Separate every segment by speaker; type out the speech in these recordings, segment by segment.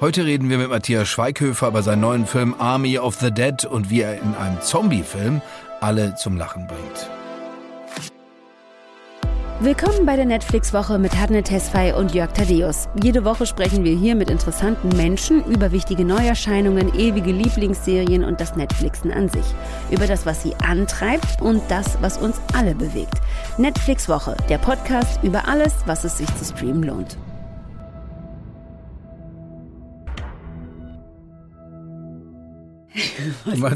Speaker 1: Heute reden wir mit Matthias Schweighöfer über seinen neuen Film Army of the Dead und wie er in einem Zombie-Film alle zum Lachen bringt.
Speaker 2: Willkommen bei der Netflix-Woche mit Hadne Tesfay und Jörg Thaddeus. Jede Woche sprechen wir hier mit interessanten Menschen über wichtige Neuerscheinungen, ewige Lieblingsserien und das Netflixen an sich. Über das, was sie antreibt und das, was uns alle bewegt. Netflix-Woche, der Podcast über alles, was es sich zu streamen lohnt.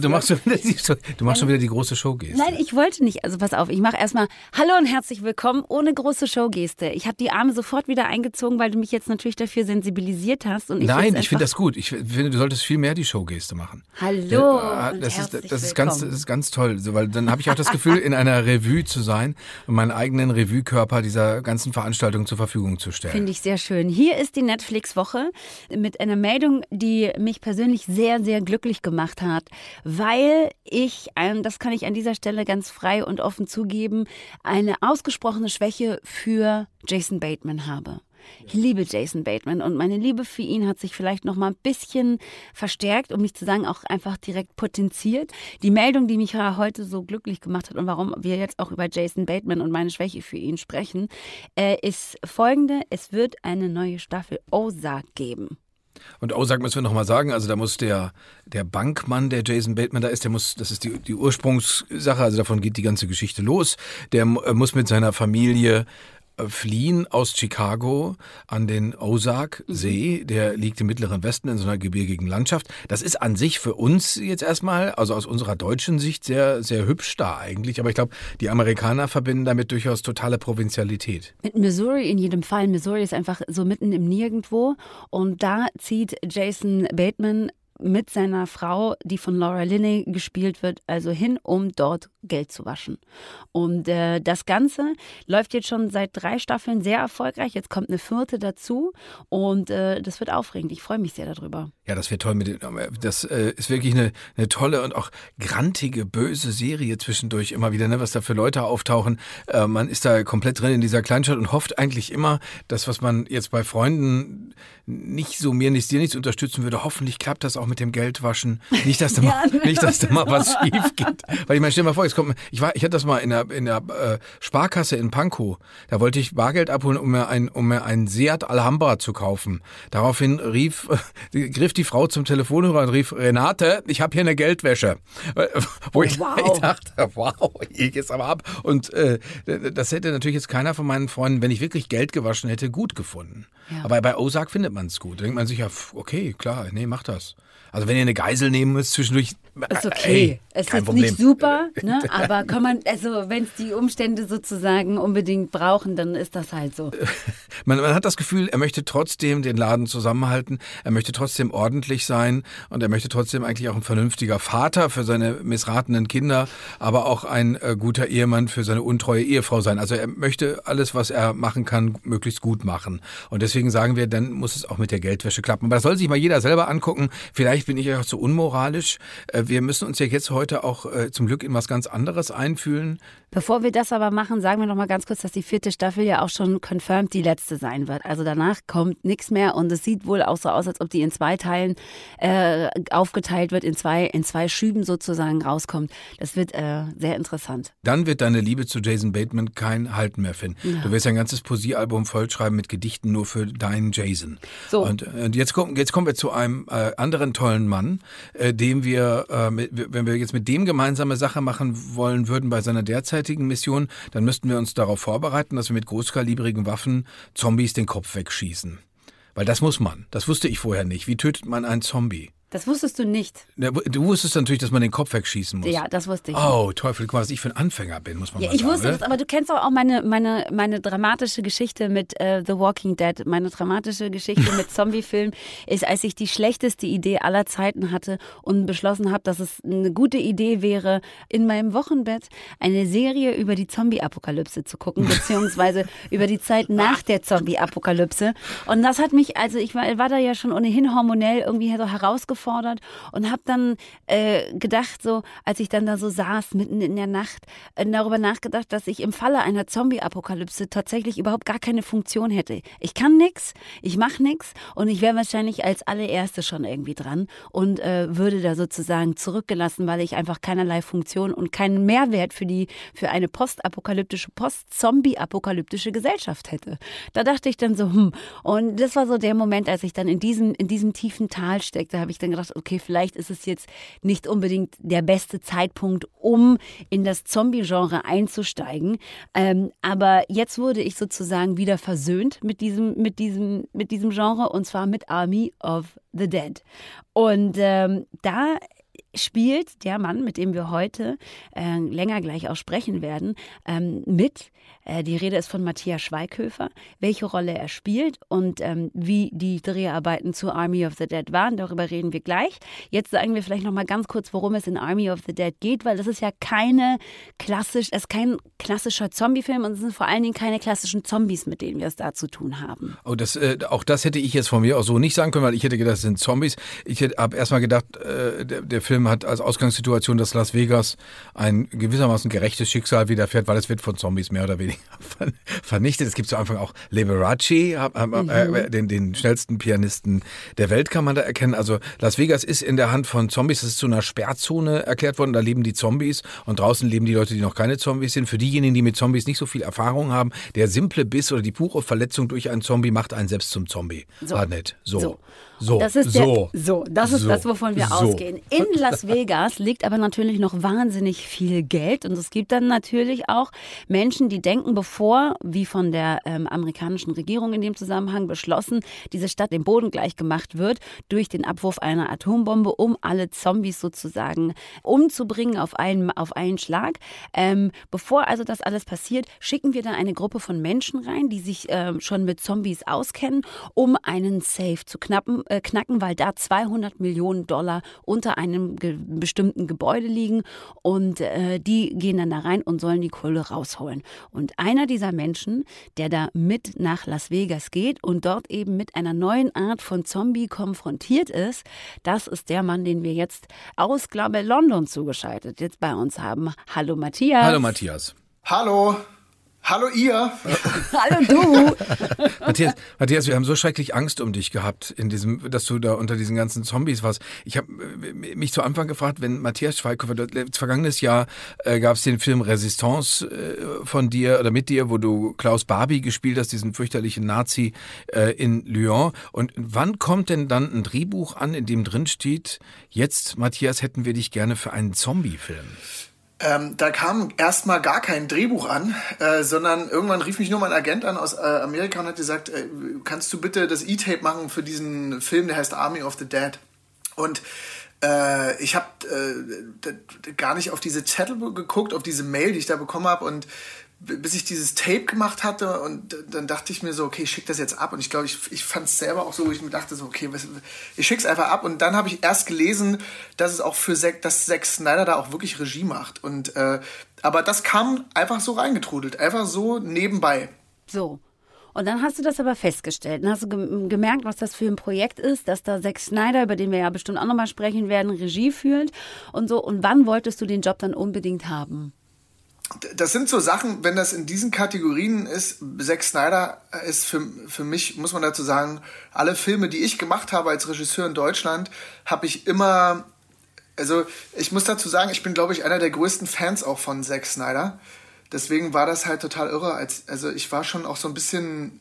Speaker 1: Du machst schon wieder die, du machst schon wieder die große Showgeste.
Speaker 2: Nein, ich wollte nicht. Also pass auf, ich mache erstmal Hallo und herzlich willkommen ohne große Showgeste. Ich habe die Arme sofort wieder eingezogen, weil du mich jetzt natürlich dafür sensibilisiert hast. Und ich
Speaker 1: Nein, ich finde das gut. Ich finde, du solltest viel mehr die Showgeste machen.
Speaker 2: Hallo.
Speaker 1: Ja, das, ist, das, ist ganz, das ist ganz toll, weil dann habe ich auch das Gefühl, in einer Revue zu sein und meinen eigenen Revue-Körper dieser ganzen Veranstaltung zur Verfügung zu stellen.
Speaker 2: Finde ich sehr schön. Hier ist die Netflix-Woche mit einer Meldung, die mich persönlich sehr, sehr glücklich gemacht hat, weil ich, das kann ich an dieser Stelle ganz frei und offen zugeben, eine ausgesprochene Schwäche für Jason Bateman habe. Ich liebe Jason Bateman und meine Liebe für ihn hat sich vielleicht noch mal ein bisschen verstärkt, um nicht zu sagen auch einfach direkt potenziert. Die Meldung, die mich heute so glücklich gemacht hat und warum wir jetzt auch über Jason Bateman und meine Schwäche für ihn sprechen, äh, ist folgende: Es wird eine neue Staffel Ozark geben.
Speaker 1: Und Ozark müssen wir nochmal sagen, also da muss der, der Bankmann, der Jason Bateman da ist, der muss, das ist die, die Ursprungssache, also davon geht die ganze Geschichte los. Der äh, muss mit seiner Familie fliehen aus Chicago an den Ozark-See. Mhm. Der liegt im mittleren Westen in so einer gebirgigen Landschaft. Das ist an sich für uns jetzt erstmal, also aus unserer deutschen Sicht, sehr, sehr hübsch da eigentlich. Aber ich glaube, die Amerikaner verbinden damit durchaus totale Provinzialität.
Speaker 2: Mit Missouri in jedem Fall. Missouri ist einfach so mitten im Nirgendwo. Und da zieht Jason Bateman mit seiner Frau, die von Laura Linney gespielt wird, also hin, um dort Geld zu waschen. Und äh, das Ganze läuft jetzt schon seit drei Staffeln sehr erfolgreich. Jetzt kommt eine vierte dazu und äh, das wird aufregend. Ich freue mich sehr darüber.
Speaker 1: Ja, das wird toll. Mit das äh, ist wirklich eine, eine tolle und auch grantige, böse Serie zwischendurch immer wieder, ne, was da für Leute auftauchen. Äh, man ist da komplett drin in dieser Kleinstadt und hofft eigentlich immer, dass was man jetzt bei Freunden nicht so mir nichts, dir nichts unterstützen würde, hoffentlich klappt das auch mit dem Geldwaschen. Nicht, dass da mal, ja, nicht, dass da mal was schief geht. Weil ich meine, stell dir mal vor, jetzt kommt, ich war, ich hatte das mal in der, in der äh, Sparkasse in Pankow. Da wollte ich Bargeld abholen, um mir ein, um mir ein Seat Alhambra zu kaufen. Daraufhin rief, äh, griff die Frau zum Telefonhörer und rief, Renate, ich habe hier eine Geldwäsche. Wo ich, wow. ich dachte, wow, ich gehe aber ab. Und äh, das hätte natürlich jetzt keiner von meinen Freunden, wenn ich wirklich Geld gewaschen hätte, gut gefunden. Ja. Aber bei Ozark findet man es gut. Da denkt man sich ja, okay, klar, nee, mach das. Also wenn ihr eine Geisel nehmen müsst zwischendurch,
Speaker 2: ist okay. Hey, es ist Problem. nicht super, ne? aber kann man, also wenn es die Umstände sozusagen unbedingt brauchen, dann ist das halt so.
Speaker 1: Man, man, hat das Gefühl, er möchte trotzdem den Laden zusammenhalten, er möchte trotzdem ordentlich sein und er möchte trotzdem eigentlich auch ein vernünftiger Vater für seine missratenen Kinder, aber auch ein äh, guter Ehemann für seine untreue Ehefrau sein. Also er möchte alles, was er machen kann, möglichst gut machen. Und deswegen sagen wir, dann muss es auch mit der Geldwäsche klappen. Aber das soll sich mal jeder selber angucken. Vielleicht bin ich auch zu unmoralisch. Äh, wir müssen uns ja jetzt heute auch äh, zum Glück in was ganz anderes einfühlen.
Speaker 2: Bevor wir das aber machen, sagen wir noch mal ganz kurz, dass die vierte Staffel ja auch schon confirmed die letzte sein wird. Also danach kommt nichts mehr und es sieht wohl auch so aus, als ob die in zwei Teilen äh, aufgeteilt wird, in zwei, in zwei Schüben sozusagen rauskommt. Das wird äh, sehr interessant.
Speaker 1: Dann wird deine Liebe zu Jason Bateman kein Halten mehr finden. Ja. Du wirst ein ganzes Poesiealbum vollschreiben mit Gedichten nur für deinen Jason. So. Und, und jetzt, kommen, jetzt kommen wir zu einem äh, anderen tollen Mann, äh, dem wir, äh, mit, wenn wir jetzt mit dem gemeinsame Sache machen wollen würden bei seiner derzeit derzeitigen Mission, dann müssten wir uns darauf vorbereiten, dass wir mit großkalibrigen Waffen Zombies den Kopf wegschießen. Weil das muss man. Das wusste ich vorher nicht. Wie tötet man einen Zombie?
Speaker 2: Das wusstest du nicht.
Speaker 1: Du wusstest natürlich, dass man den Kopf wegschießen muss.
Speaker 2: Ja, das wusste ich.
Speaker 1: Oh, Teufel, guck mal, was ich für ein Anfänger bin, muss man ja, mal
Speaker 2: sagen. Ich wusste das, aber du kennst auch meine, meine, meine dramatische Geschichte mit äh, The Walking Dead. Meine dramatische Geschichte mit Zombiefilm ist, als ich die schlechteste Idee aller Zeiten hatte und beschlossen habe, dass es eine gute Idee wäre, in meinem Wochenbett eine Serie über die Zombie-Apokalypse zu gucken, beziehungsweise über die Zeit nach der Zombie-Apokalypse. Und das hat mich, also ich war, war da ja schon ohnehin hormonell irgendwie so herausgefordert überfordert und habe dann äh, gedacht, so als ich dann da so saß mitten in der Nacht, äh, darüber nachgedacht, dass ich im Falle einer Zombie-Apokalypse tatsächlich überhaupt gar keine Funktion hätte. Ich kann nichts, ich mache nichts und ich wäre wahrscheinlich als allererste schon irgendwie dran und äh, würde da sozusagen zurückgelassen, weil ich einfach keinerlei Funktion und keinen Mehrwert für die für eine postapokalyptische, post-Zombie-apokalyptische Gesellschaft hätte. Da dachte ich dann so, hm. Und das war so der Moment, als ich dann in diesem, in diesem tiefen Tal steckte, habe ich dann gedacht, okay, vielleicht ist es jetzt nicht unbedingt der beste Zeitpunkt, um in das Zombie-Genre einzusteigen. Ähm, aber jetzt wurde ich sozusagen wieder versöhnt mit diesem, mit diesem, mit diesem Genre und zwar mit Army of the Dead. Und ähm, da spielt der Mann, mit dem wir heute äh, länger gleich auch sprechen werden, ähm, mit. Äh, die Rede ist von Matthias Schweighöfer. Welche Rolle er spielt und ähm, wie die Dreharbeiten zu Army of the Dead waren, darüber reden wir gleich. Jetzt sagen wir vielleicht noch mal ganz kurz, worum es in Army of the Dead geht, weil das ist ja keine klassisch, es ist kein klassischer Zombie-Film und es sind vor allen Dingen keine klassischen Zombies, mit denen wir es da zu tun haben.
Speaker 1: Oh, das, äh, auch das hätte ich jetzt von mir auch so nicht sagen können, weil ich hätte gedacht, das sind Zombies. Ich habe erstmal gedacht, äh, der, der Film hat als Ausgangssituation, dass Las Vegas ein gewissermaßen gerechtes Schicksal widerfährt, weil es wird von Zombies mehr oder weniger vernichtet. Es gibt zu Anfang auch Liberace, mhm. äh, den, den schnellsten Pianisten der Welt kann man da erkennen. Also Las Vegas ist in der Hand von Zombies, es ist zu einer Sperrzone erklärt worden, da leben die Zombies und draußen leben die Leute, die noch keine Zombies sind. Für diejenigen, die mit Zombies nicht so viel Erfahrung haben, der simple Biss oder die pure Verletzung durch einen Zombie macht einen selbst zum Zombie. So. Ah, nett. So. so.
Speaker 2: So, das ist so, der, so, das ist so, das, wovon wir ausgehen. In Las Vegas liegt aber natürlich noch wahnsinnig viel Geld und es gibt dann natürlich auch Menschen, die denken, bevor, wie von der ähm, amerikanischen Regierung in dem Zusammenhang beschlossen, diese Stadt dem Boden gleich gemacht wird durch den Abwurf einer Atombombe, um alle Zombies sozusagen umzubringen auf einen, auf einen Schlag. Ähm, bevor also das alles passiert, schicken wir dann eine Gruppe von Menschen rein, die sich ähm, schon mit Zombies auskennen, um einen Safe zu knappen äh, knacken, weil da 200 Millionen Dollar unter einem ge bestimmten Gebäude liegen und äh, die gehen dann da rein und sollen die Kohle rausholen. Und einer dieser Menschen, der da mit nach Las Vegas geht und dort eben mit einer neuen Art von Zombie konfrontiert ist, das ist der Mann, den wir jetzt aus, glaube London zugeschaltet jetzt bei uns haben. Hallo Matthias.
Speaker 1: Hallo Matthias.
Speaker 3: Hallo. Hallo ihr.
Speaker 2: Hallo du.
Speaker 1: Matthias, Matthias, wir haben so schrecklich Angst um dich gehabt, in diesem, dass du da unter diesen ganzen Zombies warst. Ich habe äh, mich zu Anfang gefragt, wenn Matthias Schweighöfer, vergangenes Jahr äh, gab es den Film Resistance äh, von dir oder mit dir, wo du Klaus Barbie gespielt hast, diesen fürchterlichen Nazi äh, in Lyon. Und wann kommt denn dann ein Drehbuch an, in dem drin steht, jetzt, Matthias, hätten wir dich gerne für einen Zombie-Film?
Speaker 3: Ähm, da kam erstmal gar kein Drehbuch an, äh, sondern irgendwann rief mich nur mein Agent an aus äh, Amerika und hat gesagt, äh, kannst du bitte das E-Tape machen für diesen Film, der heißt Army of the Dead. Und äh, ich habe äh, gar nicht auf diese Zettel geguckt, auf diese Mail, die ich da bekommen habe und bis ich dieses Tape gemacht hatte und dann dachte ich mir so, okay, ich schick das jetzt ab und ich glaube, ich, ich fand es selber auch so, ich mir dachte so, okay, ich schick's einfach ab und dann habe ich erst gelesen, dass es auch für Zack, dass Zack Snyder da auch wirklich Regie macht und äh, aber das kam einfach so reingetrudelt, einfach so nebenbei.
Speaker 2: So. Und dann hast du das aber festgestellt. Dann hast du gemerkt, was das für ein Projekt ist, dass da Zack Snyder, über den wir ja bestimmt auch nochmal sprechen werden, Regie führt und so. Und wann wolltest du den Job dann unbedingt haben?
Speaker 3: Das sind so Sachen, wenn das in diesen Kategorien ist, Zack Snyder ist für, für mich, muss man dazu sagen, alle Filme, die ich gemacht habe als Regisseur in Deutschland, habe ich immer, also ich muss dazu sagen, ich bin, glaube ich, einer der größten Fans auch von Zack Snyder. Deswegen war das halt total irre. Als, also ich war schon auch so ein bisschen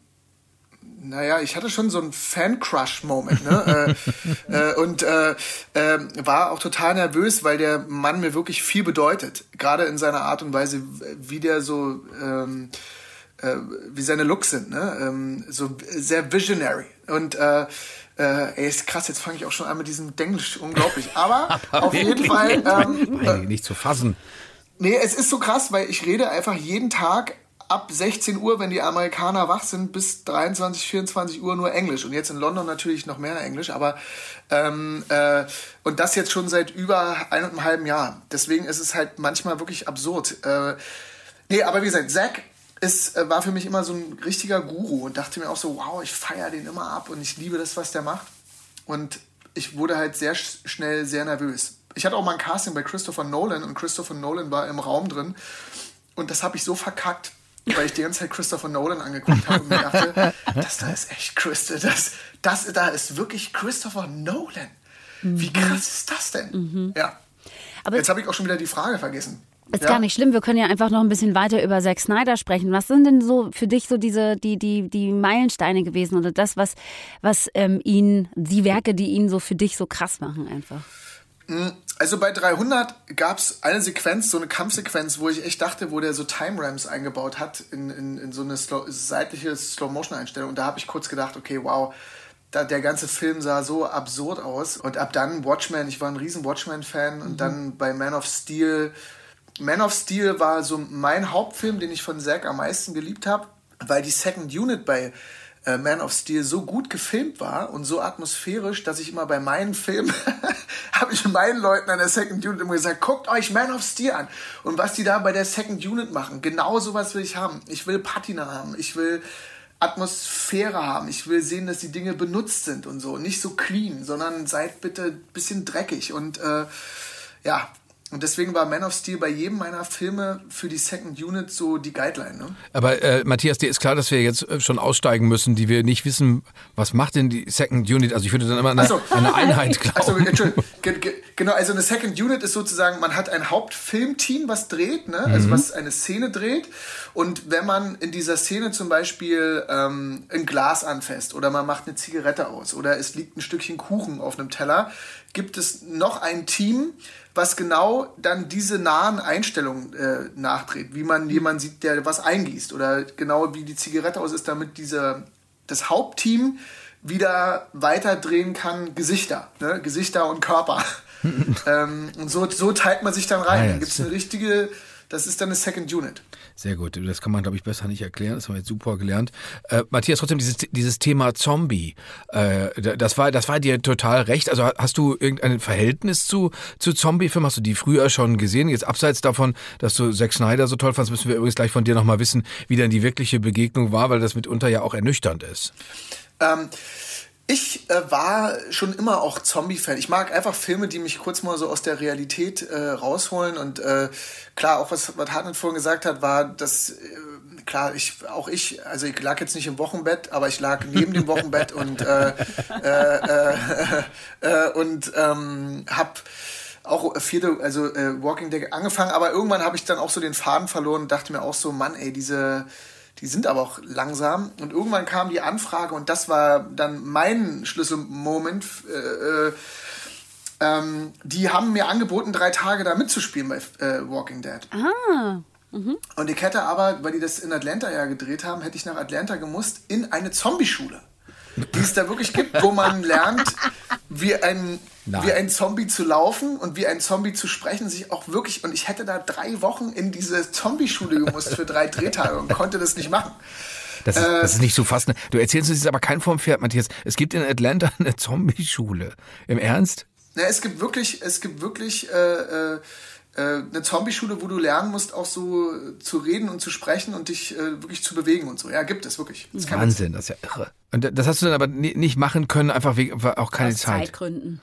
Speaker 3: naja, ich hatte schon so einen Fan-Crush-Moment, ne? äh, äh, und äh, äh, war auch total nervös, weil der Mann mir wirklich viel bedeutet. Gerade in seiner Art und Weise, wie der so, ähm, äh, wie seine Looks sind, ne? Ähm, so sehr visionary. Und äh, äh, ey, ist krass, jetzt fange ich auch schon an mit diesem Denglisch, unglaublich. Aber auf jeden Fall.
Speaker 1: Ähm, äh, nicht zu fassen.
Speaker 3: Nee, es ist so krass, weil ich rede einfach jeden Tag ab 16 Uhr, wenn die Amerikaner wach sind, bis 23, 24 Uhr nur Englisch. Und jetzt in London natürlich noch mehr Englisch, aber ähm, äh, und das jetzt schon seit über einem halben Jahr. Deswegen ist es halt manchmal wirklich absurd. Äh, nee, aber wie gesagt, Zack äh, war für mich immer so ein richtiger Guru und dachte mir auch so, wow, ich feiere den immer ab und ich liebe das, was der macht. Und ich wurde halt sehr schnell sehr nervös. Ich hatte auch mal ein Casting bei Christopher Nolan und Christopher Nolan war im Raum drin und das habe ich so verkackt, weil ich die ganze Zeit Christopher Nolan angeguckt habe und mir dachte, das da ist echt Christopher, das, das da ist wirklich Christopher Nolan. Wie mhm. krass ist das denn? Mhm. Ja. Aber Jetzt habe ich auch schon wieder die Frage vergessen.
Speaker 2: Ist ja. gar nicht schlimm. Wir können ja einfach noch ein bisschen weiter über Zack Snyder sprechen. Was sind denn so für dich so diese die die die Meilensteine gewesen oder das was was ähm, ihn die Werke, die ihn so für dich so krass machen einfach?
Speaker 3: Hm, also bei 300 gab es eine Sequenz, so eine Kampfsequenz, wo ich echt dachte, wo der so Time Ramps eingebaut hat in, in, in so eine Slow, seitliche Slow-Motion-Einstellung. Und da habe ich kurz gedacht, okay, wow, da, der ganze Film sah so absurd aus. Und ab dann Watchmen, ich war ein riesen Watchmen-Fan. Und mhm. dann bei Man of Steel. Man of Steel war so mein Hauptfilm, den ich von Zack am meisten geliebt habe, weil die Second Unit bei äh, Man of Steel so gut gefilmt war und so atmosphärisch, dass ich immer bei meinen Filmen, habe ich meinen Leuten an der Second Unit immer gesagt, guckt euch Man of Steel an. Und was die da bei der Second Unit machen, genau sowas will ich haben. Ich will Patina haben, ich will Atmosphäre haben. Ich will sehen, dass die Dinge benutzt sind und so. Nicht so clean, sondern seid bitte ein bisschen dreckig. Und äh, ja, und deswegen war Man of Steel bei jedem meiner Filme für die Second Unit so die Guideline. Ne?
Speaker 1: Aber äh, Matthias, dir ist klar, dass wir jetzt äh, schon aussteigen müssen, die wir nicht wissen, was macht denn die Second Unit? Also ich würde dann immer eine, so. eine Einheit glauben. Also, Entschuldigung.
Speaker 3: Genau, also eine Second Unit ist sozusagen, man hat ein Hauptfilmteam, was dreht, ne? also mhm. was eine Szene dreht. Und wenn man in dieser Szene zum Beispiel ähm, ein Glas anfasst oder man macht eine Zigarette aus oder es liegt ein Stückchen Kuchen auf einem Teller, gibt es noch ein Team, was genau dann diese nahen Einstellungen äh, nachdreht, wie man jemanden sieht, der was eingießt oder genau wie die Zigarette aus ist, damit diese, das Hauptteam wieder weiterdrehen kann, Gesichter, ne? Gesichter und Körper. ähm, und so, so teilt man sich dann rein. Ah, ja, dann gibt es eine richtige das ist dann eine Second Unit.
Speaker 1: Sehr gut. Das kann man, glaube ich, besser nicht erklären. Das haben wir jetzt super gelernt. Äh, Matthias, trotzdem dieses, dieses Thema Zombie, äh, das, war, das war dir total recht. Also hast du irgendein Verhältnis zu, zu Zombie-Filmen? Hast du die früher schon gesehen? Jetzt abseits davon, dass du Zack Snyder so toll fandst, müssen wir übrigens gleich von dir nochmal wissen, wie dann die wirkliche Begegnung war, weil das mitunter ja auch ernüchternd ist.
Speaker 3: Ähm, ich äh, war schon immer auch Zombie-Fan. Ich mag einfach Filme, die mich kurz mal so aus der Realität äh, rausholen. Und äh, klar, auch was, was Hartnett vorhin gesagt hat, war, dass äh, klar, ich, auch ich, also ich lag jetzt nicht im Wochenbett, aber ich lag neben dem Wochenbett und äh, äh, äh, und ähm, hab auch vierte, also äh, Walking Dead angefangen, aber irgendwann habe ich dann auch so den Faden verloren und dachte mir auch so, Mann, ey, diese die sind aber auch langsam. Und irgendwann kam die Anfrage und das war dann mein Schlüsselmoment. Äh, äh, ähm, die haben mir angeboten, drei Tage da mitzuspielen bei äh, Walking Dead. Ah. Mhm. Und ich hätte aber, weil die das in Atlanta ja gedreht haben, hätte ich nach Atlanta gemusst in eine Zombie-Schule die es da wirklich gibt, wo man lernt, wie ein, wie ein Zombie zu laufen und wie ein Zombie zu sprechen, sich auch wirklich, und ich hätte da drei Wochen in diese Zombie-Schule gemusst für drei Drehtage und konnte das nicht machen.
Speaker 1: Das ist, äh, das ist nicht so fast. Du erzählst uns jetzt aber kein vom Pferd, Matthias. Es gibt in Atlanta eine Zombie-Schule. Im Ernst?
Speaker 3: Na, es gibt wirklich, es gibt wirklich äh, äh, äh, eine Zombie-Schule, wo du lernen musst, auch so zu reden und zu sprechen und dich äh, wirklich zu bewegen und so. Ja, gibt es wirklich.
Speaker 1: Das Wahnsinn, das ist ja irre. Und das hast du dann aber nicht machen können, einfach wegen auch keine Aus Zeit. Zeitgründen.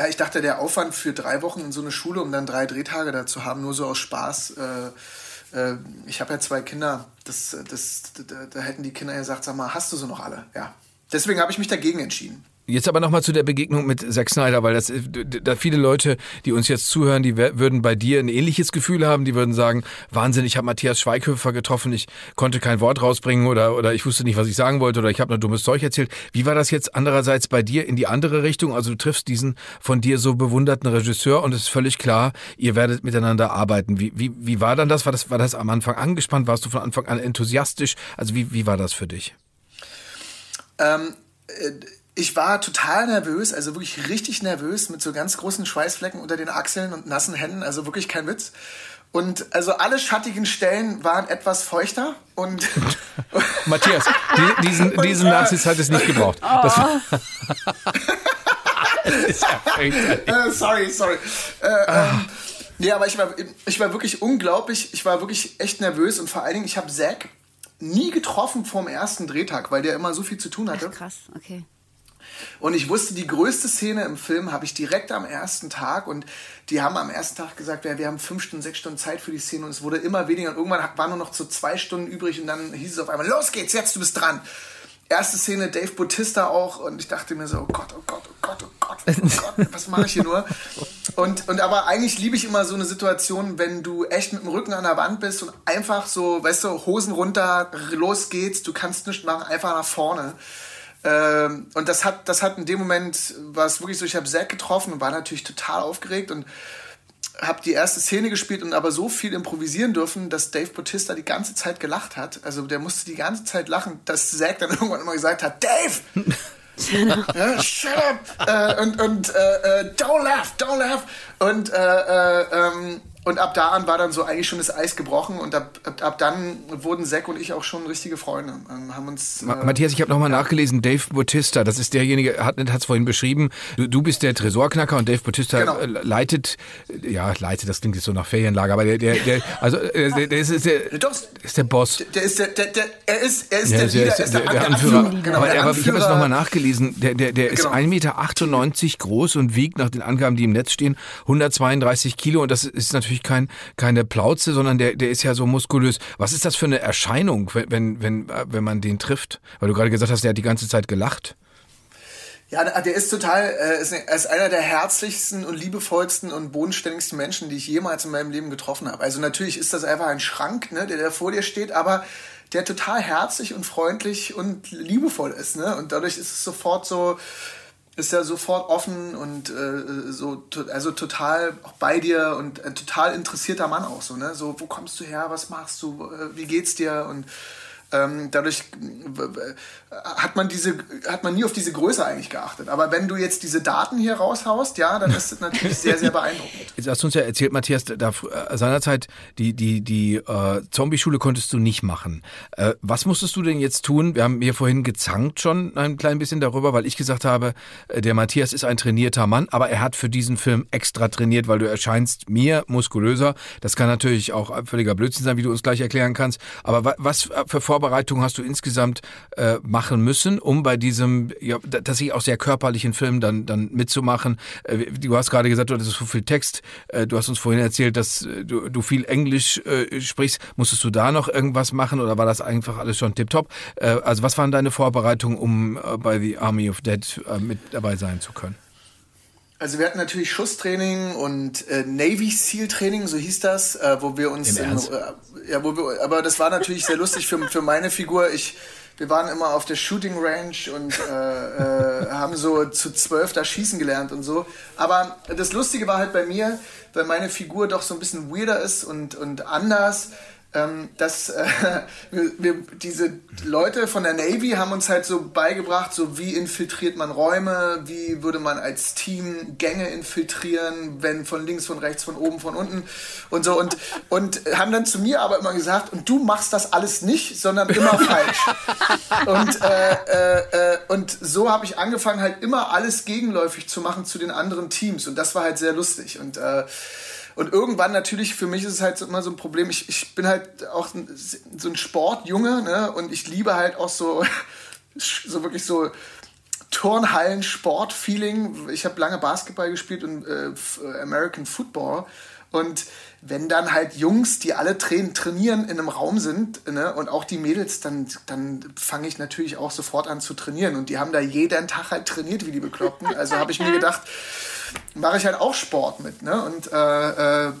Speaker 3: Ja, ich dachte, der Aufwand für drei Wochen in so eine Schule, um dann drei Drehtage da zu haben, nur so aus Spaß. Äh, äh, ich habe ja zwei Kinder. Das, das, da, da hätten die Kinder gesagt, sag mal, hast du sie noch alle? Ja. Deswegen habe ich mich dagegen entschieden.
Speaker 1: Jetzt aber nochmal zu der Begegnung mit Zack Snyder, weil das, da viele Leute, die uns jetzt zuhören, die würden bei dir ein ähnliches Gefühl haben, die würden sagen, Wahnsinn, ich habe Matthias Schweighöfer getroffen, ich konnte kein Wort rausbringen oder, oder ich wusste nicht, was ich sagen wollte oder ich habe nur dummes Zeug erzählt. Wie war das jetzt andererseits bei dir in die andere Richtung? Also du triffst diesen von dir so bewunderten Regisseur und es ist völlig klar, ihr werdet miteinander arbeiten. Wie, wie, wie war dann das? War, das? war das am Anfang angespannt? Warst du von Anfang an enthusiastisch? Also wie, wie war das für dich?
Speaker 3: Ähm, äh ich war total nervös, also wirklich richtig nervös, mit so ganz großen Schweißflecken unter den Achseln und nassen Händen, also wirklich kein Witz. Und also alle schattigen Stellen waren etwas feuchter und
Speaker 1: Matthias, die, diesen, diesen Nazis hat es nicht gebraucht. Oh. Das war
Speaker 3: uh, sorry, sorry. Äh, ähm, nee, aber ich war, ich war wirklich unglaublich, ich war wirklich echt nervös und vor allen Dingen, ich habe Zack nie getroffen vorm ersten Drehtag, weil der immer so viel zu tun hatte.
Speaker 2: Ach, krass, okay.
Speaker 3: Und ich wusste, die größte Szene im Film habe ich direkt am ersten Tag und die haben am ersten Tag gesagt, ja, wir haben fünf Stunden, sechs Stunden Zeit für die Szene und es wurde immer weniger und irgendwann war nur noch so zwei Stunden übrig und dann hieß es auf einmal, los geht's, jetzt, du bist dran. Erste Szene, Dave Bautista auch und ich dachte mir so, oh Gott, oh Gott, oh Gott, oh Gott, oh Gott, was mache ich hier nur? Und, und aber eigentlich liebe ich immer so eine Situation, wenn du echt mit dem Rücken an der Wand bist und einfach so, weißt du, Hosen runter, los geht's, du kannst nichts machen, einfach nach vorne. Ähm, und das hat, das hat in dem Moment, war es wirklich so, ich habe Zack getroffen und war natürlich total aufgeregt und habe die erste Szene gespielt und aber so viel improvisieren dürfen, dass Dave Bautista die ganze Zeit gelacht hat. Also der musste die ganze Zeit lachen, dass Zack dann irgendwann immer gesagt hat, Dave! ja, shut up! Äh, und und äh, äh, don't laugh, don't laugh! Und äh, äh, ähm, und ab da an war dann so eigentlich schon das Eis gebrochen und ab, ab, ab dann wurden Zack und ich auch schon richtige Freunde. Ähm, haben uns,
Speaker 1: äh, Matthias, ich habe nochmal nachgelesen, Dave Bautista, das ist derjenige, hat es vorhin beschrieben, du, du bist der Tresorknacker und Dave Bautista genau. Äh, leitet, ja, leitet, das klingt jetzt so nach Ferienlager, aber der, der, der also äh, der, der, ist, ist, der, ist der Boss.
Speaker 3: Der ist der, der, der er ist, er ist ja, der,
Speaker 1: Leader, ist der, der, der Anführer. Anführer. Genau, aber, aber ich habe es nochmal nachgelesen, der, der, der ist genau. 1,98 Meter groß und wiegt nach den Angaben, die im Netz stehen, 132 Kilo und das ist natürlich kein, kein keine Plauze, sondern der, der ist ja so muskulös. Was ist das für eine Erscheinung, wenn, wenn, wenn man den trifft? Weil du gerade gesagt hast, der hat die ganze Zeit gelacht.
Speaker 3: Ja, der ist total, äh, ist, ist einer der herzlichsten und liebevollsten und bodenständigsten Menschen, die ich jemals in meinem Leben getroffen habe. Also natürlich ist das einfach ein Schrank, ne, der da vor dir steht, aber der total herzlich und freundlich und liebevoll ist, ne? Und dadurch ist es sofort so, ist er sofort offen und äh, so also total auch bei dir und ein total interessierter Mann auch so ne? So wo kommst du her? Was machst du? Äh, wie geht's dir? Und ähm, dadurch hat man diese, hat man nie auf diese Größe eigentlich geachtet. Aber wenn du jetzt diese Daten hier raushaust, ja, dann ist das natürlich sehr, sehr beeindruckend.
Speaker 1: Jetzt hast du uns ja erzählt, Matthias, da äh, seinerzeit die, die, die äh, Zombie-Schule konntest du nicht machen. Äh, was musstest du denn jetzt tun? Wir haben hier vorhin gezankt schon ein klein bisschen darüber, weil ich gesagt habe, äh, der Matthias ist ein trainierter Mann, aber er hat für diesen Film extra trainiert, weil du erscheinst mir muskulöser. Das kann natürlich auch völliger Blödsinn sein, wie du uns gleich erklären kannst. Aber was für Vor Vorbereitung hast du insgesamt äh, machen müssen, um bei diesem ja, tatsächlich auch sehr körperlichen Film dann, dann mitzumachen? Äh, du hast gerade gesagt, du hattest so viel Text. Äh, du hast uns vorhin erzählt, dass äh, du, du viel Englisch äh, sprichst. Musstest du da noch irgendwas machen oder war das einfach alles schon tipptopp? Äh, also was waren deine Vorbereitungen, um äh, bei The Army of Dead mit dabei sein zu können?
Speaker 3: Also wir hatten natürlich Schusstraining und äh, Navy Seal Training, so hieß das, äh, wo wir uns,
Speaker 1: Im
Speaker 3: in, äh, ja, wo wir, aber das war natürlich sehr lustig für, für meine Figur. Ich, wir waren immer auf der Shooting Range und äh, äh, haben so zu zwölf da schießen gelernt und so. Aber das Lustige war halt bei mir, weil meine Figur doch so ein bisschen weirder ist und, und anders ähm, dass äh, wir, wir, diese Leute von der Navy haben uns halt so beigebracht, so wie infiltriert man Räume, wie würde man als Team Gänge infiltrieren, wenn von links, von rechts, von oben, von unten und so. Und, und haben dann zu mir aber immer gesagt, und du machst das alles nicht, sondern immer falsch. und, äh, äh, äh, und so habe ich angefangen, halt immer alles gegenläufig zu machen zu den anderen Teams. Und das war halt sehr lustig. Und äh, und irgendwann natürlich, für mich ist es halt immer so ein Problem, ich, ich bin halt auch so ein Sportjunge ne? und ich liebe halt auch so, so wirklich so Turnhallen, Sport-Feeling. Ich habe lange Basketball gespielt und äh, American Football. Und wenn dann halt Jungs, die alle trainieren, in einem Raum sind ne, und auch die Mädels, dann, dann fange ich natürlich auch sofort an zu trainieren. Und die haben da jeden Tag halt trainiert, wie die Bekloppten. Also habe ich mir gedacht, mache ich halt auch Sport mit. Ne? Und, äh, äh,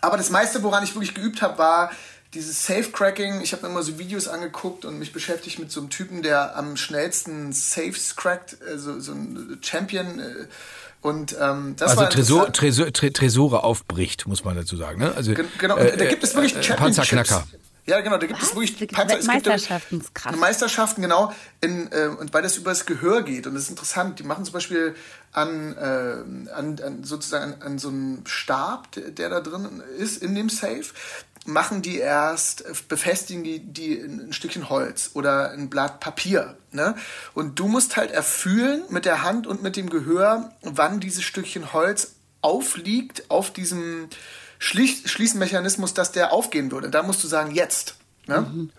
Speaker 3: aber das meiste, woran ich wirklich geübt habe, war dieses Safe-Cracking. Ich habe mir immer so Videos angeguckt und mich beschäftigt mit so einem Typen, der am schnellsten Safes crackt, also so ein Champion. Äh, und, ähm, das
Speaker 1: also war Tresor, Tresor, Tresore aufbricht, muss man dazu sagen. Ne? Also,
Speaker 3: genau, äh, da gibt es wirklich äh,
Speaker 1: Panzerknacker.
Speaker 3: Ja, genau, da gibt Was? es wirklich Panzer,
Speaker 2: es Meisterschaften,
Speaker 3: gibt krass. Meisterschaften, genau, in, äh, und weil das über das Gehör geht und das ist interessant, die machen zum Beispiel an, äh, an, an sozusagen an, an so einem Stab, der, der da drin ist, in dem Safe, machen die erst, befestigen die, die ein Stückchen Holz oder ein Blatt Papier. Ne? Und du musst halt erfühlen mit der Hand und mit dem Gehör, wann dieses Stückchen Holz aufliegt auf diesem Schließ Schließmechanismus, dass der aufgehen würde. Da musst du sagen, jetzt. Ne? Mhm.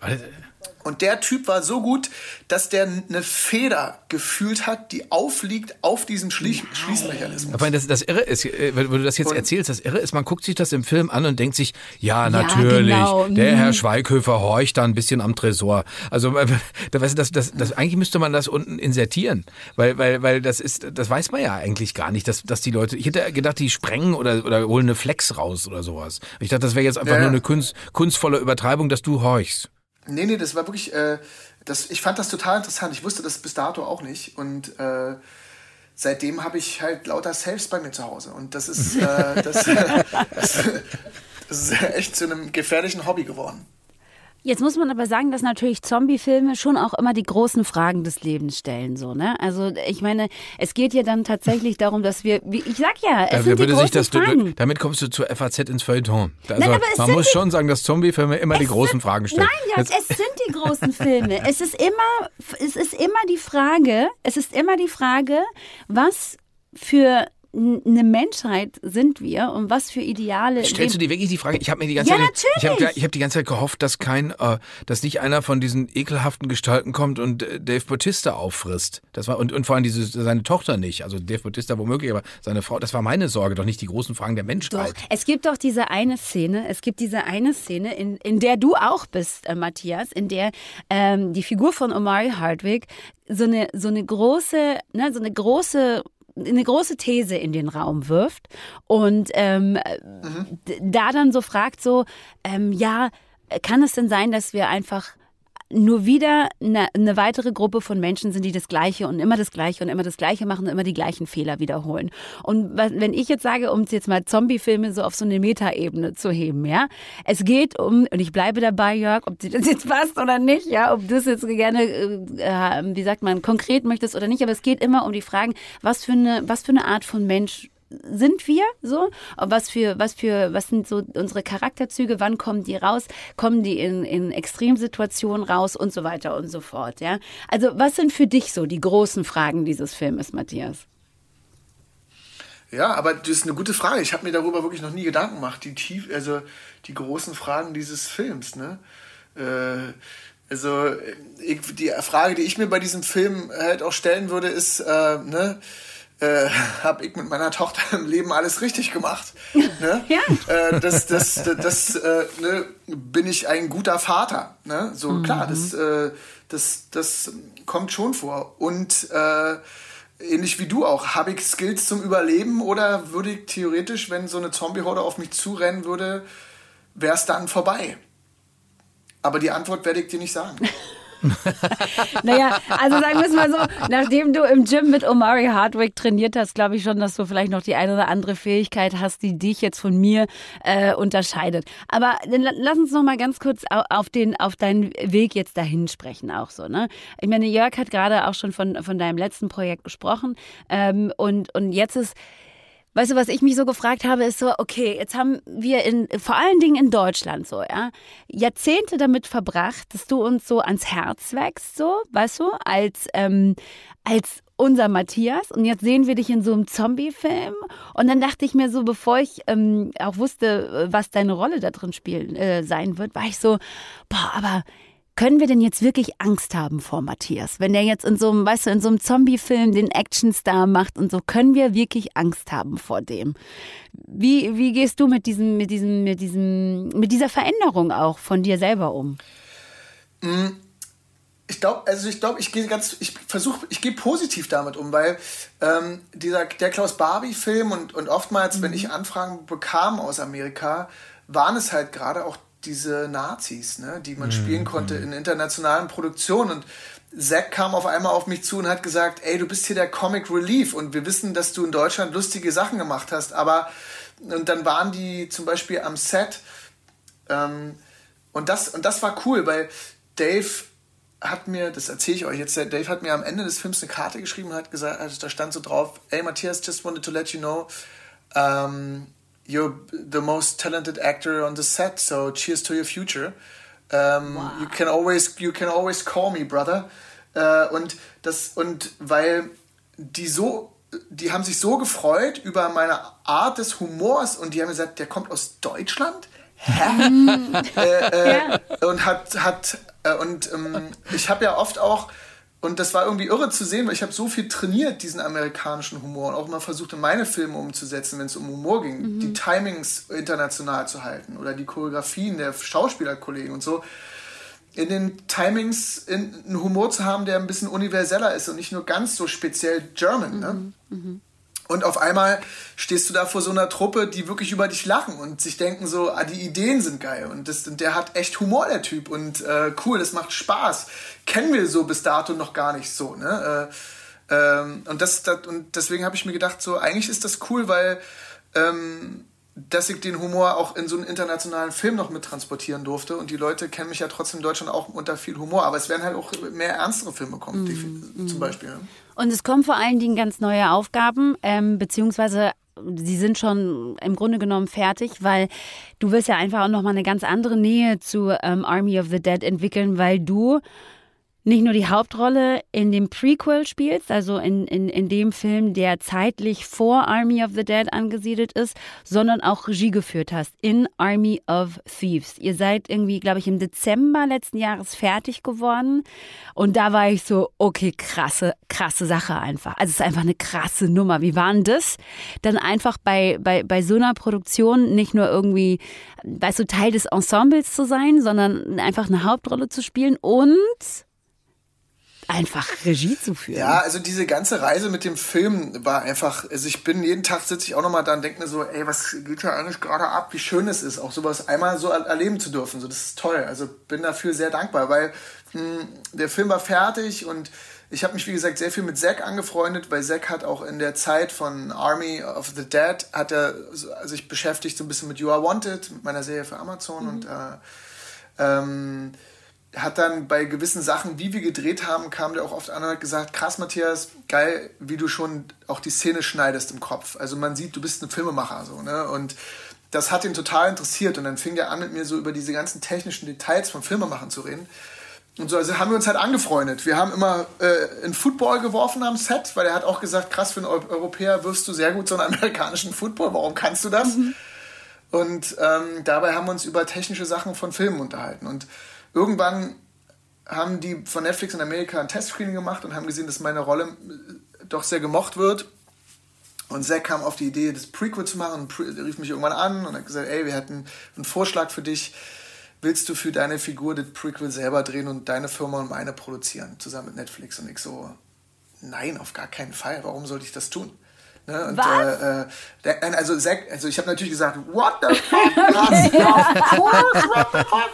Speaker 3: Und der Typ war so gut, dass der eine Feder gefühlt hat, die aufliegt auf diesem Schlie Schließmechanismus.
Speaker 1: Aber das, das Irre ist, äh, wenn du das jetzt und erzählst, das Irre ist, man guckt sich das im Film an und denkt sich, ja, natürlich, ja, genau. der Herr mhm. Schweighöfer horcht da ein bisschen am Tresor. Also, das, das, das, das, eigentlich müsste man das unten insertieren, weil, weil, weil das ist, das weiß man ja eigentlich gar nicht, dass, dass die Leute, ich hätte gedacht, die sprengen oder, oder holen eine Flex raus oder sowas. Ich dachte, das wäre jetzt einfach ja, nur eine kunst, kunstvolle Übertreibung, dass du horchst.
Speaker 3: Nee, nee, das war wirklich, äh, das, ich fand das total interessant. Ich wusste das bis dato auch nicht. Und äh, seitdem habe ich halt lauter Saves bei mir zu Hause. Und das ist, äh, das, das, das ist echt zu einem gefährlichen Hobby geworden.
Speaker 2: Jetzt muss man aber sagen, dass natürlich Zombie-Filme schon auch immer die großen Fragen des Lebens stellen, so, ne? Also, ich meine, es geht ja dann tatsächlich darum, dass wir, wie, ich sag ja, es ja, sind die großen das, Fragen.
Speaker 1: damit kommst du zur FAZ ins Feuilleton. Also, Nein, man muss schon sagen, dass Zombie-Filme immer die großen sind, Fragen stellen.
Speaker 2: Nein, ja, es sind die großen Filme. es ist immer, es ist immer die Frage, es ist immer die Frage, was für eine Menschheit sind wir und was für Ideale.
Speaker 1: Stellst du dir wirklich die Frage? Ich habe mir die ganze
Speaker 2: ja,
Speaker 1: Zeit,
Speaker 2: natürlich.
Speaker 1: ich habe hab die ganze Zeit gehofft, dass kein, äh, dass nicht einer von diesen ekelhaften Gestalten kommt und äh, Dave Bautista auffrisst. Das war und, und vor allem diese seine Tochter nicht. Also Dave Bautista womöglich, aber seine Frau. Das war meine Sorge, doch nicht die großen Fragen der Menschheit.
Speaker 2: Doch. Es gibt doch diese eine Szene. Es gibt diese eine Szene, in, in der du auch bist, äh, Matthias, in der ähm, die Figur von Omari Hardwick so eine so eine große, ne, so eine große eine große These in den Raum wirft und ähm, mhm. da dann so fragt so, ähm, ja, kann es denn sein, dass wir einfach nur wieder eine, eine, weitere Gruppe von Menschen sind, die das Gleiche und immer das Gleiche und immer das Gleiche machen und immer die gleichen Fehler wiederholen. Und wenn ich jetzt sage, um jetzt mal Zombie-Filme so auf so eine Metaebene zu heben, ja, es geht um, und ich bleibe dabei, Jörg, ob dir das jetzt passt oder nicht, ja, ob du es jetzt gerne, äh, wie sagt man, konkret möchtest oder nicht, aber es geht immer um die Fragen, was für eine, was für eine Art von Mensch sind wir so? Was für, was für, was sind so unsere Charakterzüge? Wann kommen die raus? Kommen die in, in Extremsituationen raus und so weiter und so fort, ja? Also, was sind für dich so die großen Fragen dieses Filmes, Matthias?
Speaker 3: Ja, aber das ist eine gute Frage. Ich habe mir darüber wirklich noch nie Gedanken gemacht. Die tief, also die großen Fragen dieses Films, ne? Äh, also ich, die Frage, die ich mir bei diesem Film halt auch stellen würde, ist, äh, ne? Äh, habe ich mit meiner Tochter im Leben alles richtig gemacht. Ne? ja. Äh, das, das, das, das äh, ne, bin ich ein guter Vater. Ne? So mhm. klar, das, äh, das, das kommt schon vor. Und äh, ähnlich wie du auch, habe ich Skills zum Überleben oder würde ich theoretisch, wenn so eine Zombie-Horde auf mich zurennen würde, wäre es dann vorbei? Aber die Antwort werde ich dir nicht sagen.
Speaker 2: naja, also sagen wir es mal so, nachdem du im Gym mit Omari Hardwick trainiert hast, glaube ich schon, dass du vielleicht noch die eine oder andere Fähigkeit hast, die dich jetzt von mir äh, unterscheidet. Aber lass uns noch mal ganz kurz auf, den, auf deinen Weg jetzt dahin sprechen auch so. Ne? Ich meine, Jörg hat gerade auch schon von, von deinem letzten Projekt gesprochen ähm, und, und jetzt ist Weißt du, was ich mich so gefragt habe, ist so, okay, jetzt haben wir in, vor allen Dingen in Deutschland so, ja, Jahrzehnte damit verbracht, dass du uns so ans Herz wächst, so, weißt du, als, ähm, als unser Matthias. Und jetzt sehen wir dich in so einem Zombie-Film. Und dann dachte ich mir so, bevor ich ähm, auch wusste, was deine Rolle da drin spielen äh, sein wird, war ich so, boah, aber können wir denn jetzt wirklich Angst haben vor Matthias? Wenn der jetzt in so einem, weißt du, in so einem Zombie-Film den Actionstar macht und so, können wir wirklich Angst haben vor dem? Wie, wie gehst du mit diesem, mit diesem, mit diesem, mit dieser Veränderung auch von dir selber um?
Speaker 3: Mm, ich glaube, also ich glaube, ich gehe ganz, ich versuche, ich gehe positiv damit um, weil ähm, dieser, der Klaus Barbie-Film und, und oftmals, mhm. wenn ich Anfragen bekam aus Amerika, waren es halt gerade auch diese Nazis, ne, die man mhm. spielen konnte in internationalen Produktionen. Und Zack kam auf einmal auf mich zu und hat gesagt, ey, du bist hier der Comic Relief und wir wissen, dass du in Deutschland lustige Sachen gemacht hast, aber und dann waren die zum Beispiel am Set ähm, und das und das war cool, weil Dave hat mir, das erzähle ich euch jetzt, Dave hat mir am Ende des Films eine Karte geschrieben und hat gesagt, also da stand so drauf, ey Matthias, just wanted to let you know, um, you're the most talented actor on the set, so cheers to your future. Um, wow. You can always, you can always call me, brother. Uh, und das und weil die so, die haben sich so gefreut über meine Art des Humors und die haben gesagt, der kommt aus Deutschland. hä? äh, äh, und hat, hat äh, und ähm, ich habe ja oft auch und das war irgendwie irre zu sehen, weil ich habe so viel trainiert, diesen amerikanischen Humor und auch immer versucht, in meine Filme umzusetzen, wenn es um Humor ging, mhm. die Timings international zu halten oder die Choreografien der Schauspielerkollegen und so. In den Timings einen Humor zu haben, der ein bisschen universeller ist und nicht nur ganz so speziell German. Ne? Mhm. Und auf einmal stehst du da vor so einer Truppe, die wirklich über dich lachen und sich denken so, ah, die Ideen sind geil und, das, der hat echt Humor, der Typ und äh, cool, das macht Spaß. Kennen wir so bis dato noch gar nicht so, ne? Äh, ähm, und, das, das, und deswegen habe ich mir gedacht, so, eigentlich ist das cool, weil ähm, dass ich den Humor auch in so einen internationalen Film noch mit transportieren durfte. Und die Leute kennen mich ja trotzdem in Deutschland auch unter viel Humor. Aber es werden halt auch mehr ernstere Filme kommen, mm, mm. zum Beispiel.
Speaker 2: Und es kommen vor allen Dingen ganz neue Aufgaben, ähm, beziehungsweise sie sind schon im Grunde genommen fertig, weil du wirst ja einfach auch nochmal eine ganz andere Nähe zu ähm, Army of the Dead entwickeln, weil du nicht nur die Hauptrolle in dem Prequel spielst, also in, in, in dem Film, der zeitlich vor Army of the Dead angesiedelt ist, sondern auch Regie geführt hast in Army of Thieves. Ihr seid irgendwie, glaube ich, im Dezember letzten Jahres fertig geworden. Und da war ich so, okay, krasse, krasse Sache einfach. Also es ist einfach eine krasse Nummer. Wie war denn das? Dann einfach bei, bei, bei so einer Produktion nicht nur irgendwie, weißt du, Teil des Ensembles zu sein, sondern einfach eine Hauptrolle zu spielen und einfach Regie zu führen.
Speaker 3: Ja, also diese ganze Reise mit dem Film war einfach, also ich bin jeden Tag sitze ich auch nochmal da und denke mir so, ey, was geht da eigentlich gerade ab, wie schön es ist, auch sowas einmal so erleben zu dürfen. So, das ist toll. Also bin dafür sehr dankbar, weil mh, hm, der Film war fertig und ich habe mich, wie gesagt, sehr viel mit Zack angefreundet, weil Zack hat auch in der Zeit von Army of the Dead, hat er sich beschäftigt so ein bisschen mit You Are Wanted, mit meiner Serie für Amazon mhm. und äh, ähm, hat dann bei gewissen Sachen, wie wir gedreht haben, kam der auch oft an und hat gesagt, krass Matthias, geil, wie du schon auch die Szene schneidest im Kopf. Also man sieht, du bist ein Filmemacher so, ne? Und das hat ihn total interessiert und dann fing er an mit mir so über diese ganzen technischen Details vom Filmemachen zu reden. Und so also haben wir uns halt angefreundet. Wir haben immer äh, in Football geworfen am Set, weil er hat auch gesagt, krass, für einen Europäer wirfst du sehr gut so einen amerikanischen Football, warum kannst du das? Mhm. Und ähm, dabei haben wir uns über technische Sachen von Filmen unterhalten. Und irgendwann haben die von Netflix in Amerika ein Testscreening gemacht und haben gesehen, dass meine Rolle äh, doch sehr gemocht wird. Und Zack kam auf die Idee, das Prequel zu machen. Er rief mich irgendwann an und hat gesagt, ey, wir hätten einen Vorschlag für dich. Willst du für deine Figur das Prequel selber drehen und deine Firma und meine produzieren, zusammen mit Netflix? Und ich so, nein, auf gar keinen Fall. Warum sollte ich das tun? Ne? Und, Was? Äh, äh der, also, Zack, also ich habe natürlich gesagt, what the fuck? okay. what the fuck?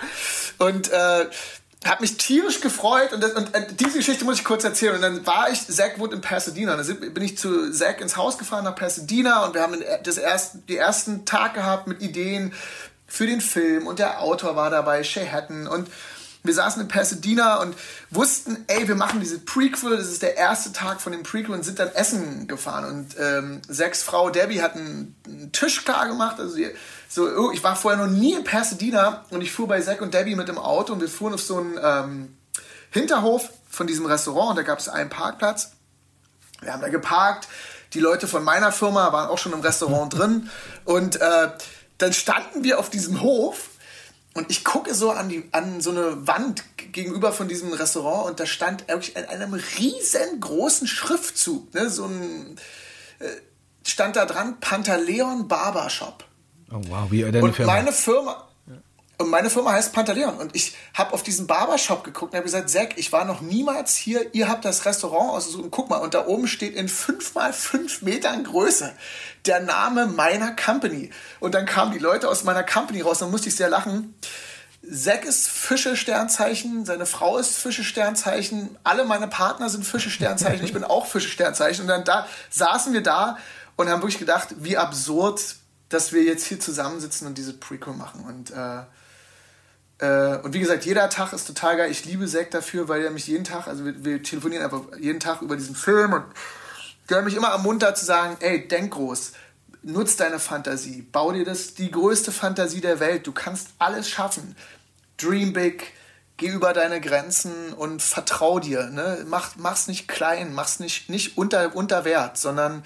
Speaker 3: Und äh, habe mich tierisch gefreut und, das, und äh, diese Geschichte muss ich kurz erzählen. Und dann war ich, Zack wohnt in Pasadena. Dann bin ich zu Zack ins Haus gefahren nach Pasadena und wir haben das erst, die ersten Tag gehabt mit Ideen für den Film und der Autor war dabei, Shay Hatton und wir saßen in Pasadena und wussten, ey, wir machen diese Prequel, das ist der erste Tag von dem Prequel und sind dann essen gefahren. Und ähm, Zacks Frau Debbie hat einen, einen Tisch klar gemacht. Also die, so, oh, ich war vorher noch nie in Pasadena und ich fuhr bei Zack und Debbie mit dem Auto und wir fuhren auf so einen ähm, Hinterhof von diesem Restaurant und da gab es einen Parkplatz. Wir haben da geparkt. Die Leute von meiner Firma waren auch schon im Restaurant drin und äh, dann standen wir auf diesem Hof und ich gucke so an, die, an so eine Wand gegenüber von diesem Restaurant und da stand wirklich in einem riesengroßen Schriftzug, ne, so ein, äh, stand da dran Pantaleon Barbershop.
Speaker 1: Oh wow, wie deine
Speaker 3: und Firma? meine Firma, und meine Firma heißt Pantaleon. Und ich habe auf diesen Barbershop geguckt und habe gesagt, Zack, ich war noch niemals hier. Ihr habt das Restaurant ausgesucht. Und guck mal, und da oben steht in 5 mal 5 Metern Größe der Name meiner Company. Und dann kamen die Leute aus meiner Company raus. Dann musste ich sehr lachen. Zack ist Fische-Sternzeichen, seine Frau ist Fische-Sternzeichen, alle meine Partner sind Fische-Sternzeichen, ich bin auch Fische-Sternzeichen. Und dann da saßen wir da und haben wirklich gedacht, wie absurd, dass wir jetzt hier zusammensitzen und diese Prequel machen. Und äh, äh, und wie gesagt, jeder Tag ist total geil. Ich liebe Zack dafür, weil er mich jeden Tag, also wir, wir, telefonieren einfach jeden Tag über diesen Film und der mich immer ermuntert zu sagen, ey, denk groß, nutz deine Fantasie, bau dir das, die größte Fantasie der Welt, du kannst alles schaffen. Dream big, geh über deine Grenzen und vertrau dir. Ne? Mach, mach's nicht klein, mach's nicht, nicht unter, unter Wert, sondern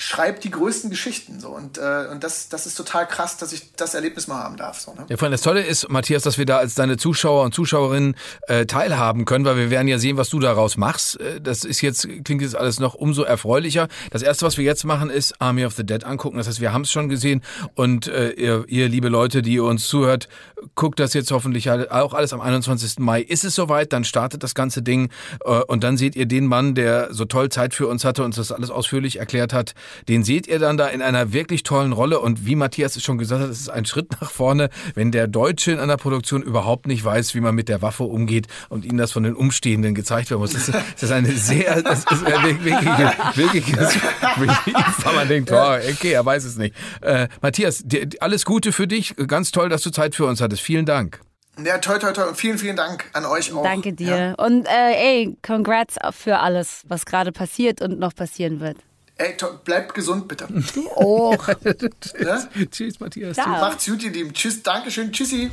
Speaker 3: schreibt die größten Geschichten so und äh, und das das ist total krass, dass ich das Erlebnis mal haben darf so. Ne?
Speaker 1: Ja, vor das Tolle ist, Matthias, dass wir da als deine Zuschauer und Zuschauerinnen äh, teilhaben können, weil wir werden ja sehen, was du daraus machst. Äh, das ist jetzt klingt jetzt alles noch umso erfreulicher. Das erste, was wir jetzt machen, ist Army of the Dead angucken. Das heißt, wir haben es schon gesehen und äh, ihr, ihr liebe Leute, die uns zuhört, guckt das jetzt hoffentlich auch alles am 21. Mai. Ist es soweit? Dann startet das ganze Ding äh, und dann seht ihr den Mann, der so toll Zeit für uns hatte und uns das alles ausführlich erklärt hat den seht ihr dann da in einer wirklich tollen Rolle. Und wie Matthias es schon gesagt hat, es ist ein Schritt nach vorne, wenn der Deutsche in einer Produktion überhaupt nicht weiß, wie man mit der Waffe umgeht und ihnen das von den Umstehenden gezeigt werden muss. Das ist, das ist eine sehr, das ist wirklich, wirklich, wirklich man denkt, oh, okay, er weiß es nicht. Äh, Matthias, alles Gute für dich. Ganz toll, dass du Zeit für uns hattest. Vielen Dank.
Speaker 3: Ja, toll, toll, toll. Und vielen, vielen Dank an euch auch.
Speaker 2: Danke dir. Ja. Und äh, ey, congrats für alles, was gerade passiert und noch passieren wird.
Speaker 3: Ey, bleibt gesund, bitte.
Speaker 2: Du auch.
Speaker 1: ja? Tschüss, Matthias.
Speaker 3: Ciao. Macht's gut, ihr Lieben. Tschüss, Dankeschön. Tschüssi.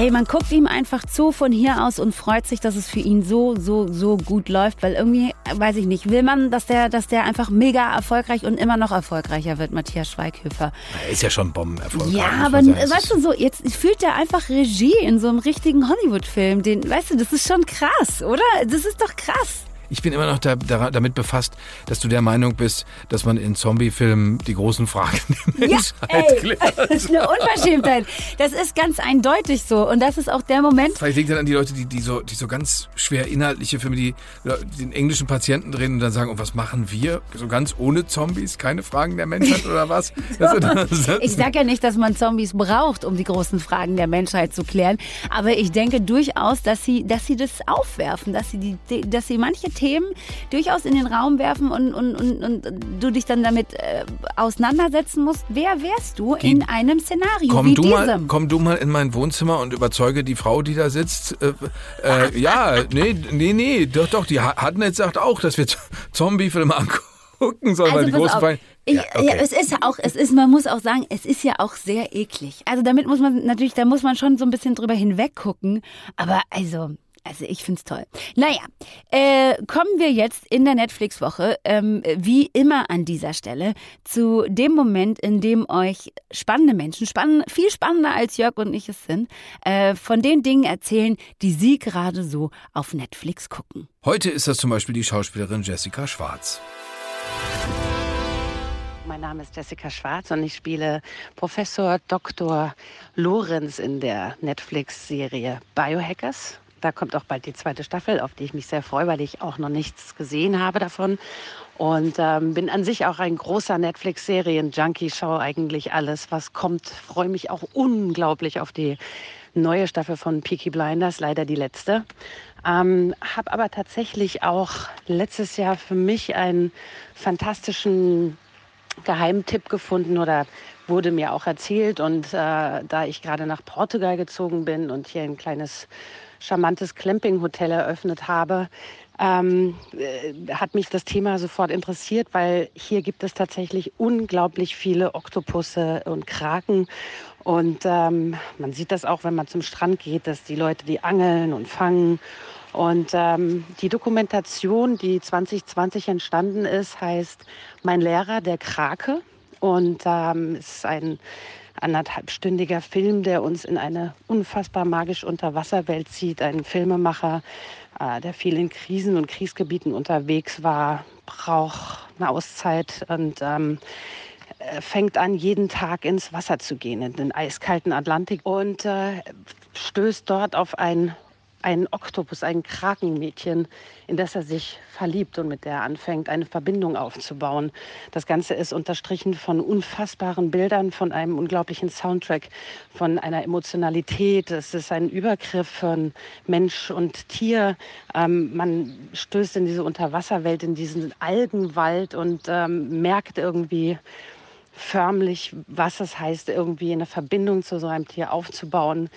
Speaker 2: Ey, man guckt ihm einfach zu von hier aus und freut sich, dass es für ihn so, so, so gut läuft, weil irgendwie, weiß ich nicht, will man, dass der, dass der einfach mega erfolgreich und immer noch erfolgreicher wird, Matthias Schweighöfer.
Speaker 1: Er ist ja schon bombenerfolgreich.
Speaker 2: Ja, aber weißt du so, jetzt fühlt er einfach Regie in so einem richtigen Hollywood-Film. Den, weißt du, das ist schon krass, oder? Das ist doch krass.
Speaker 1: Ich bin immer noch da, da, damit befasst, dass du der Meinung bist, dass man in Zombie-Filmen die großen Fragen der Menschheit ja, ey, klärt.
Speaker 2: Das ist eine Unverschämtheit. Das ist ganz eindeutig so. Und das ist auch der Moment.
Speaker 1: Vielleicht liegt dann an die Leute, die, die, so, die so ganz schwer inhaltliche Filme, die den englischen Patienten drehen und dann sagen, und was machen wir? So ganz ohne Zombies? Keine Fragen der Menschheit oder was?
Speaker 2: so. Ich sage ja nicht, dass man Zombies braucht, um die großen Fragen der Menschheit zu klären. Aber ich denke durchaus, dass sie, dass sie das aufwerfen, dass sie, die, dass sie manche Themen durchaus in den Raum werfen und, und, und, und du dich dann damit äh, auseinandersetzen musst. Wer wärst du Geh, in einem Szenario
Speaker 1: komm
Speaker 2: wie
Speaker 1: du
Speaker 2: diesem?
Speaker 1: Mal, komm du mal in mein Wohnzimmer und überzeuge die Frau, die da sitzt. Äh, äh, ja, nee, nee, nee, doch, doch, die hatten jetzt sagt auch, dass wir Zombie-Filme angucken sollen, also, weil die großen Feinde...
Speaker 2: Ich, ja, okay. ja, es ist ja auch, es ist, man muss auch sagen, es ist ja auch sehr eklig. Also damit muss man natürlich, da muss man schon so ein bisschen drüber hinweg gucken. Aber also, also ich finde es toll. Naja, äh, kommen wir jetzt in der Netflix-Woche, ähm, wie immer an dieser Stelle, zu dem Moment, in dem euch spannende Menschen, spann viel spannender als Jörg und ich es sind, äh, von den Dingen erzählen, die sie gerade so auf Netflix gucken.
Speaker 1: Heute ist das zum Beispiel die Schauspielerin Jessica Schwarz.
Speaker 4: Mein Name ist Jessica Schwarz und ich spiele Professor Dr. Lorenz in der Netflix-Serie Biohackers. Da kommt auch bald die zweite Staffel, auf die ich mich sehr freue, weil ich auch noch nichts gesehen habe davon. Und ähm, bin an sich auch ein großer Netflix-Serien-Junkie, schaue eigentlich alles, was kommt. Freue mich auch unglaublich auf die neue Staffel von Peaky Blinders, leider die letzte. Ähm, habe aber tatsächlich auch letztes Jahr für mich einen fantastischen Geheimtipp gefunden oder wurde mir auch erzählt. Und äh, da ich gerade nach Portugal gezogen bin und hier ein kleines charmantes Clamping-Hotel eröffnet habe, ähm, äh, hat mich das Thema sofort interessiert, weil hier gibt es tatsächlich unglaublich viele Oktopusse und Kraken. Und ähm, man sieht das auch, wenn man zum Strand geht, dass die Leute die angeln und fangen. Und ähm, die Dokumentation, die 2020 entstanden ist, heißt Mein Lehrer, der Krake. Und ähm, ist ein anderthalbstündiger Film, der uns in eine unfassbar magische Unterwasserwelt zieht. Ein Filmemacher, äh, der viel in Krisen und Kriegsgebieten unterwegs war, braucht eine Auszeit und ähm, äh, fängt an, jeden Tag ins Wasser zu gehen, in den eiskalten Atlantik und äh, stößt dort auf ein ein Oktopus, ein Krakenmädchen, in das er sich verliebt und mit der er anfängt, eine Verbindung aufzubauen. Das Ganze ist unterstrichen von unfassbaren Bildern, von einem unglaublichen Soundtrack, von einer Emotionalität. Es ist ein Übergriff von Mensch und Tier. Ähm, man stößt in diese Unterwasserwelt, in diesen Algenwald und ähm, merkt irgendwie, förmlich, was es heißt, irgendwie eine Verbindung zu so einem Tier aufzubauen.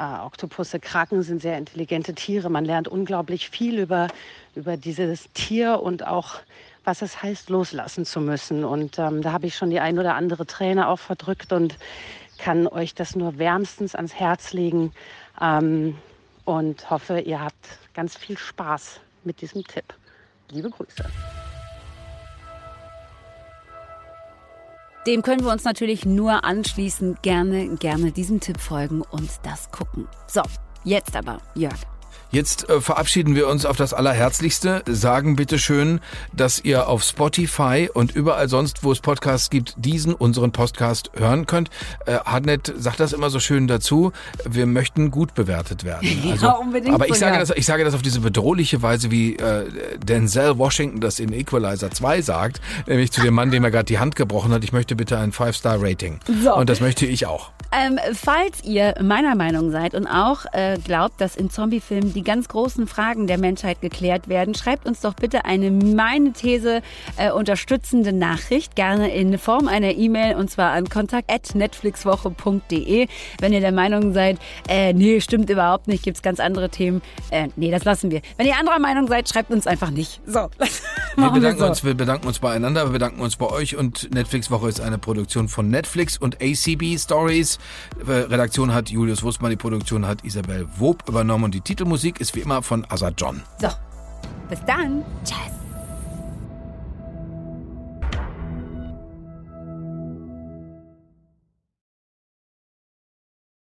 Speaker 4: Äh, Oktopusse, Kraken sind sehr intelligente Tiere. Man lernt unglaublich viel über, über dieses Tier und auch, was es heißt, loslassen zu müssen. Und ähm, da habe ich schon die ein oder andere Träne auch verdrückt und kann euch das nur wärmstens ans Herz legen. Ähm, und hoffe, ihr habt ganz viel Spaß mit diesem Tipp. Liebe Grüße.
Speaker 2: Dem können wir uns natürlich nur anschließen. Gerne, gerne diesem Tipp folgen und das gucken. So, jetzt aber, Jörg.
Speaker 1: Jetzt äh, verabschieden wir uns auf das Allerherzlichste. Sagen bitte schön, dass ihr auf Spotify und überall sonst, wo es Podcasts gibt, diesen, unseren Podcast hören könnt. Äh, Hartnett sagt das immer so schön dazu. Wir möchten gut bewertet werden.
Speaker 2: Also, ja, unbedingt.
Speaker 1: Aber ich
Speaker 2: sage,
Speaker 1: das, ich sage das auf diese bedrohliche Weise, wie äh, Denzel Washington das in Equalizer 2 sagt, nämlich zu dem Mann, dem er gerade die Hand gebrochen hat. Ich möchte bitte ein Five-Star-Rating. So. Und das möchte ich auch.
Speaker 2: Ähm, falls ihr meiner Meinung seid und auch äh, glaubt, dass in Zombiefilmen die ganz großen Fragen der Menschheit geklärt werden, schreibt uns doch bitte eine meine These äh, unterstützende Nachricht, gerne in Form einer E-Mail und zwar an kontakt@netflixwoche.de. Wenn ihr der Meinung seid, äh, nee, stimmt überhaupt nicht, gibt's ganz andere Themen. Äh, nee, das lassen wir. Wenn ihr anderer Meinung seid, schreibt uns einfach nicht. So.
Speaker 1: wir bedanken wir so. uns, wir bedanken uns beieinander, wir bedanken uns bei euch und Netflix Woche ist eine Produktion von Netflix und ACB Stories. Redaktion hat Julius Wustmann, die Produktion hat Isabel Wob übernommen und die Titelmusik ist wie immer von Azad John.
Speaker 2: So, bis dann. Tschüss.